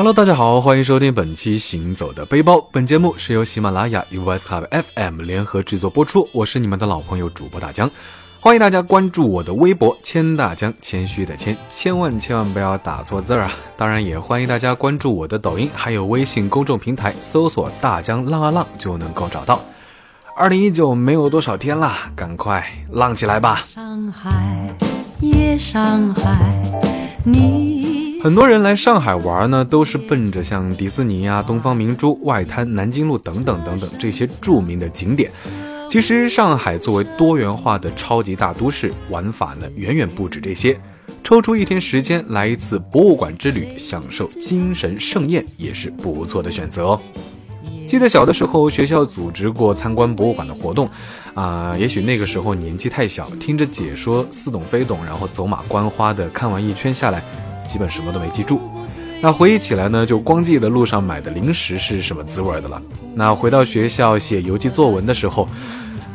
Hello，大家好，欢迎收听本期《行走的背包》。本节目是由喜马拉雅、US Club FM 联合制作播出。我是你们的老朋友主播大江，欢迎大家关注我的微博“谦大江”，谦虚的谦，千万千万不要打错字儿啊！当然，也欢迎大家关注我的抖音，还有微信公众平台，搜索“大江浪啊浪”就能够找到。二零一九没有多少天了，赶快浪起来吧！上海，夜上海，你很多人来上海玩呢，都是奔着像迪士尼呀、东方明珠、外滩、南京路等等等等这些著名的景点。其实，上海作为多元化的超级大都市，玩法呢远远不止这些。抽出一天时间来一次博物馆之旅，享受精神盛宴，也是不错的选择哦。记得小的时候，学校组织过参观博物馆的活动，啊，也许那个时候年纪太小，听着解说似懂非懂，然后走马观花的看完一圈下来，基本什么都没记住。那回忆起来呢，就光记得路上买的零食是什么滋味的了。那回到学校写游记作文的时候，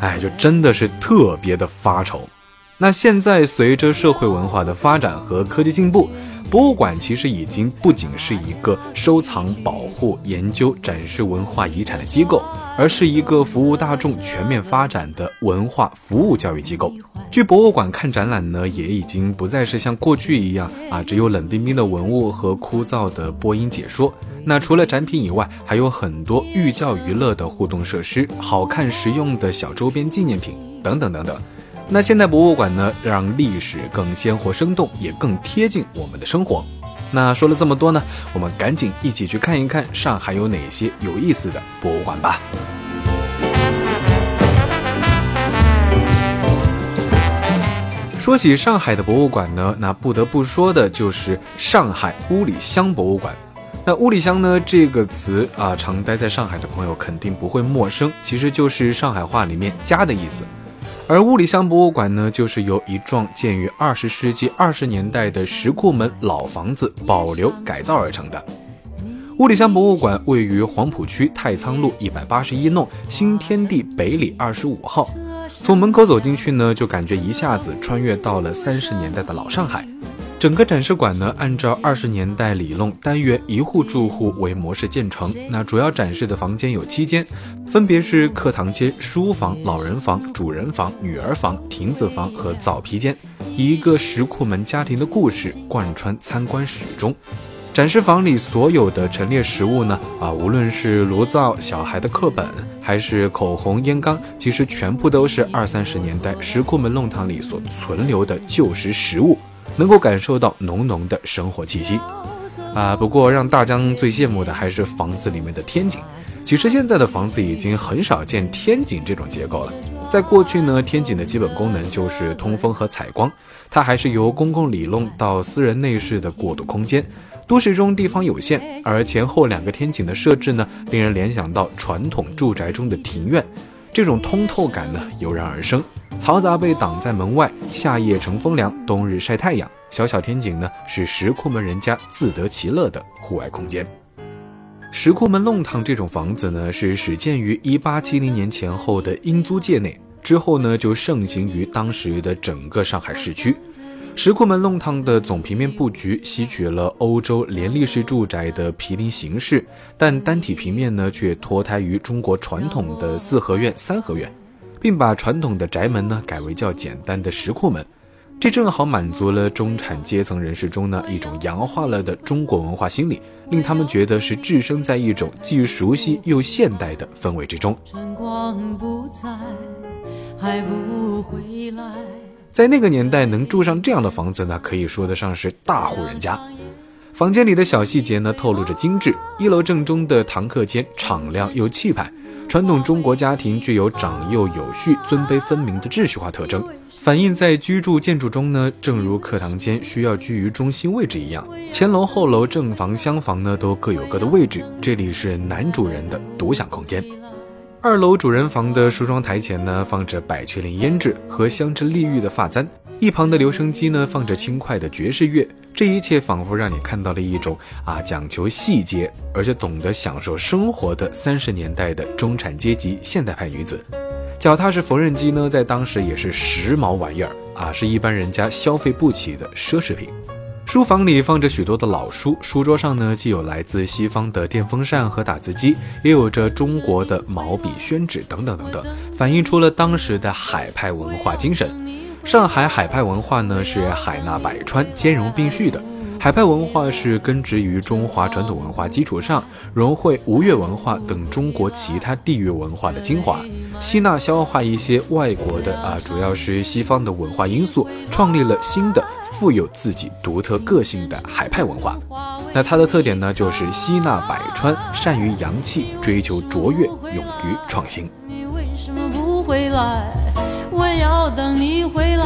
哎，就真的是特别的发愁。那现在随着社会文化的发展和科技进步。博物馆其实已经不仅是一个收藏、保护、研究、展示文化遗产的机构，而是一个服务大众、全面发展的文化服务教育机构。去博物馆看展览呢，也已经不再是像过去一样啊，只有冷冰冰的文物和枯燥的播音解说。那除了展品以外，还有很多寓教于乐的互动设施、好看实用的小周边纪念品等等等等。那现代博物馆呢，让历史更鲜活生动，也更贴近我们的生活。那说了这么多呢，我们赶紧一起去看一看上海有哪些有意思的博物馆吧。说起上海的博物馆呢，那不得不说的就是上海五里香博物馆。那五里香呢这个词啊，常待在上海的朋友肯定不会陌生，其实就是上海话里面“家”的意思。而物理香博物馆呢，就是由一幢建于二十世纪二十年代的石库门老房子保留改造而成的。物理香博物馆位于黄浦区太仓路一百八十一弄新天地北里二十五号。从门口走进去呢，就感觉一下子穿越到了三十年代的老上海。整个展示馆呢，按照二十年代里弄单元一户住户为模式建成。那主要展示的房间有七间，分别是课堂间、书房、老人房、主人房、女儿房、亭子房和早皮间，一个石库门家庭的故事贯穿参观始终。展示房里所有的陈列实物呢，啊，无论是炉灶、小孩的课本，还是口红、烟缸，其实全部都是二三十年代石库门弄堂里所存留的旧时实物。能够感受到浓浓的生活气息，啊！不过让大江最羡慕的还是房子里面的天井。其实现在的房子已经很少见天井这种结构了。在过去呢，天井的基本功能就是通风和采光，它还是由公共里弄到私人内室的过渡空间。都市中地方有限，而前后两个天井的设置呢，令人联想到传统住宅中的庭院，这种通透感呢油然而生。嘈杂被挡在门外，夏夜乘风凉，冬日晒太阳。小小天井呢，是石库门人家自得其乐的户外空间。石库门弄堂这种房子呢，是始建于一八七零年前后的英租界内，之后呢就盛行于当时的整个上海市区。石库门弄堂的总平面布局吸取了欧洲连立式住宅的毗邻形式，但单体平面呢却脱胎于中国传统的四合院、三合院。并把传统的宅门呢改为较简单的石库门，这正好满足了中产阶层人士中呢一种洋化了的中国文化心理，令他们觉得是置身在一种既熟悉又现代的氛围之中。晨光不在，还不回来在那个年代能住上这样的房子呢，可以说得上是大户人家。房间里的小细节呢透露着精致，一楼正中的堂客间敞亮又气派。传统中国家庭具有长幼有序、尊卑分明的秩序化特征，反映在居住建筑中呢。正如课堂间需要居于中心位置一样，前楼、后楼、正房、厢房呢都各有各的位置。这里是男主人的独享空间。二楼主人房的梳妆台前呢，放着百雀羚胭脂和香脂丽玉的发簪。一旁的留声机呢，放着轻快的爵士乐，这一切仿佛让你看到了一种啊讲求细节，而且懂得享受生活的三十年代的中产阶级现代派女子。脚踏式缝纫机呢，在当时也是时髦玩意儿啊，是一般人家消费不起的奢侈品。书房里放着许多的老书，书桌上呢既有来自西方的电风扇和打字机，也有着中国的毛笔、宣纸等等等等，反映出了当时的海派文化精神。上海海派文化呢是海纳百川、兼容并蓄的。海派文化是根植于中华传统文化基础上，融汇吴越文化等中国其他地域文化的精华，吸纳消化一些外国的啊，主要是西方的文化因素，创立了新的富有自己独特个性的海派文化。那它的特点呢，就是吸纳百川，善于洋气，追求卓越，勇于创新。你为什么不回来？我要等你回来。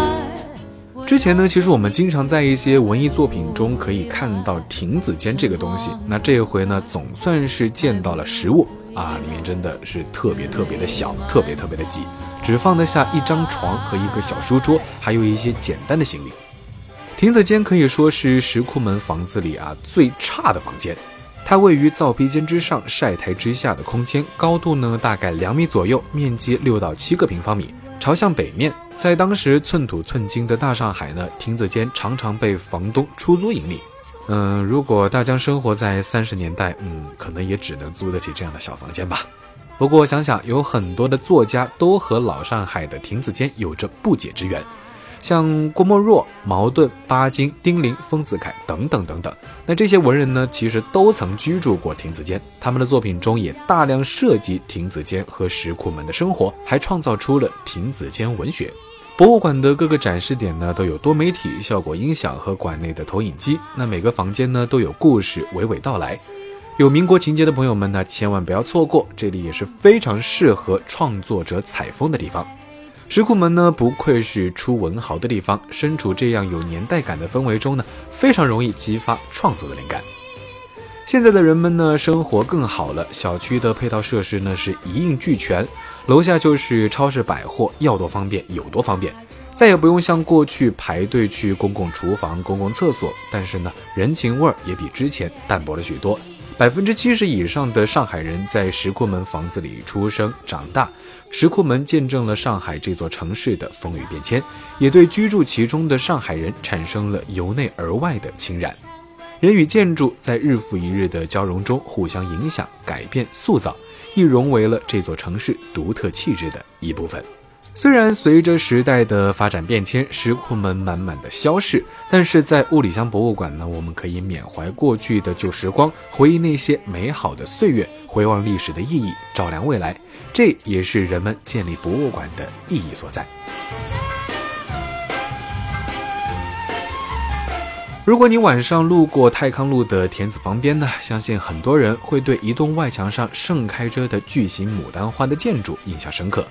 之前呢，其实我们经常在一些文艺作品中可以看到亭子间这个东西。那这一回呢，总算是见到了实物啊，里面真的是特别特别的小，特别特别的挤，只放得下一张床和一个小书桌，还有一些简单的行李。亭子间可以说是石库门房子里啊最差的房间，它位于造皮间之上，晒台之下的空间，高度呢大概两米左右，面积六到七个平方米。朝向北面，在当时寸土寸金的大上海呢，亭子间常常被房东出租盈利。嗯，如果大江生活在三十年代，嗯，可能也只能租得起这样的小房间吧。不过想想，有很多的作家都和老上海的亭子间有着不解之缘。像郭沫若、茅盾、巴金、丁玲、丰子恺等等等等，那这些文人呢，其实都曾居住过亭子间，他们的作品中也大量涉及亭子间和石库门的生活，还创造出了亭子间文学。博物馆的各个展示点呢，都有多媒体效果音响和馆内的投影机，那每个房间呢，都有故事娓娓道来。有民国情节的朋友们呢，千万不要错过，这里也是非常适合创作者采风的地方。石库门呢，不愧是出文豪的地方。身处这样有年代感的氛围中呢，非常容易激发创作的灵感。现在的人们呢，生活更好了，小区的配套设施呢是一应俱全，楼下就是超市百货，要多方便有多方便，再也不用像过去排队去公共厨房、公共厕所。但是呢，人情味儿也比之前淡薄了许多。百分之七十以上的上海人在石库门房子里出生长大，石库门见证了上海这座城市的风雨变迁，也对居住其中的上海人产生了由内而外的侵染。人与建筑在日复一日的交融中互相影响、改变、塑造，亦融为了这座城市独特气质的一部分。虽然随着时代的发展变迁，石库门慢慢的消逝，但是在物理乡博物馆呢，我们可以缅怀过去的旧时光，回忆那些美好的岁月，回望历史的意义，照亮未来。这也是人们建立博物馆的意义所在。如果你晚上路过泰康路的田子坊边呢，相信很多人会对一栋外墙上盛开着的巨型牡丹花的建筑印象深刻。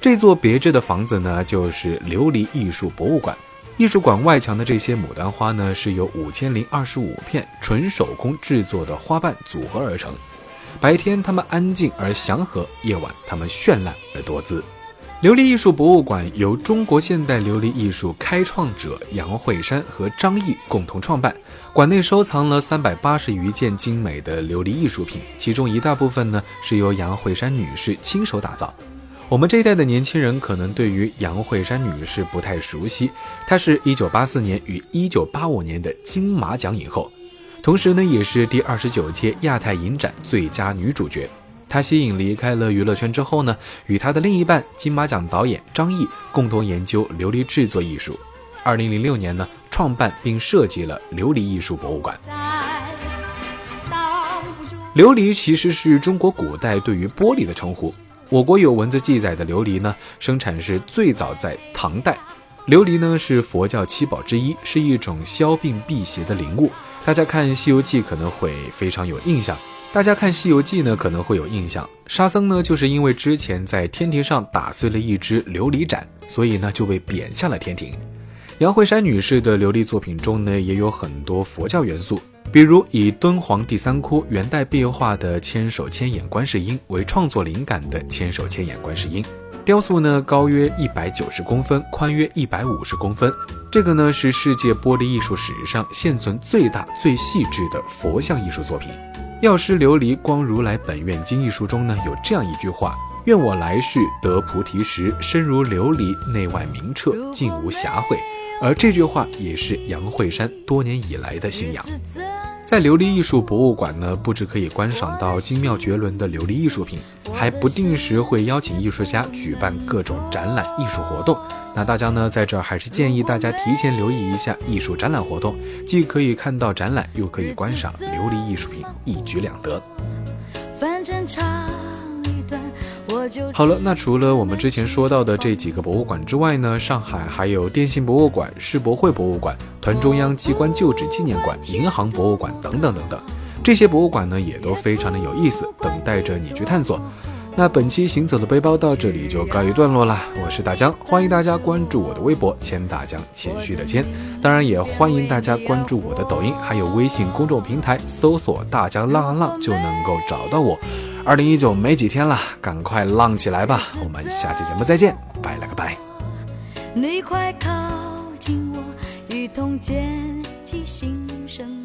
这座别致的房子呢，就是琉璃艺术博物馆。艺术馆外墙的这些牡丹花呢，是由五千零二十五片纯手工制作的花瓣组合而成。白天它们安静而祥和，夜晚它们绚烂而多姿。琉璃艺术博物馆由中国现代琉璃艺术开创者杨惠山和张毅共同创办，馆内收藏了三百八十余件精美的琉璃艺术品，其中一大部分呢是由杨惠山女士亲手打造。我们这一代的年轻人可能对于杨惠珊女士不太熟悉，她是一九八四年与一九八五年的金马奖影后，同时呢也是第二十九届亚太影展最佳女主角。她吸引离开了娱乐圈之后呢，与她的另一半金马奖导演张译共同研究琉璃制作艺术。二零零六年呢，创办并设计了琉璃艺术博物馆。琉璃其实是中国古代对于玻璃的称呼。我国有文字记载的琉璃呢，生产是最早在唐代。琉璃呢是佛教七宝之一，是一种消病辟邪的灵物。大家看《西游记》可能会非常有印象。大家看《西游记》呢可能会有印象，沙僧呢就是因为之前在天庭上打碎了一只琉璃盏，所以呢就被贬下了天庭。杨惠珊女士的琉璃作品中呢也有很多佛教元素。比如以敦煌第三窟元代壁画的千手千眼观世音为创作灵感的千手千眼观世音雕塑呢，高约一百九十公分，宽约一百五十公分。这个呢是世界玻璃艺术史上现存最大最细致的佛像艺术作品。药师琉璃光如来本愿经一书中呢有这样一句话：愿我来世得菩提时，身如琉璃，内外明澈，尽无瑕秽。而这句话也是杨慧山多年以来的信仰。在琉璃艺术博物馆呢，不止可以观赏到精妙绝伦的琉璃艺术品，还不定时会邀请艺术家举办各种展览艺术活动。那大家呢，在这儿还是建议大家提前留意一下艺术展览活动，既可以看到展览，又可以观赏琉璃艺术品，一举两得。反正长一段好了，那除了我们之前说到的这几个博物馆之外呢，上海还有电信博物馆、世博会博物馆、团中央机关旧址纪念馆、银行博物馆等等等等，这些博物馆呢也都非常的有意思，等待着你去探索。那本期行走的背包到这里就告一段落了。我是大江，欢迎大家关注我的微博“谦大江”，谦虚的谦。当然也欢迎大家关注我的抖音，还有微信公众平台，搜索“大江浪啊浪”就能够找到我。二零一九没几天了，赶快浪起来吧！我们下期节目再见，拜了个拜。你快靠近我，一同捡起新生。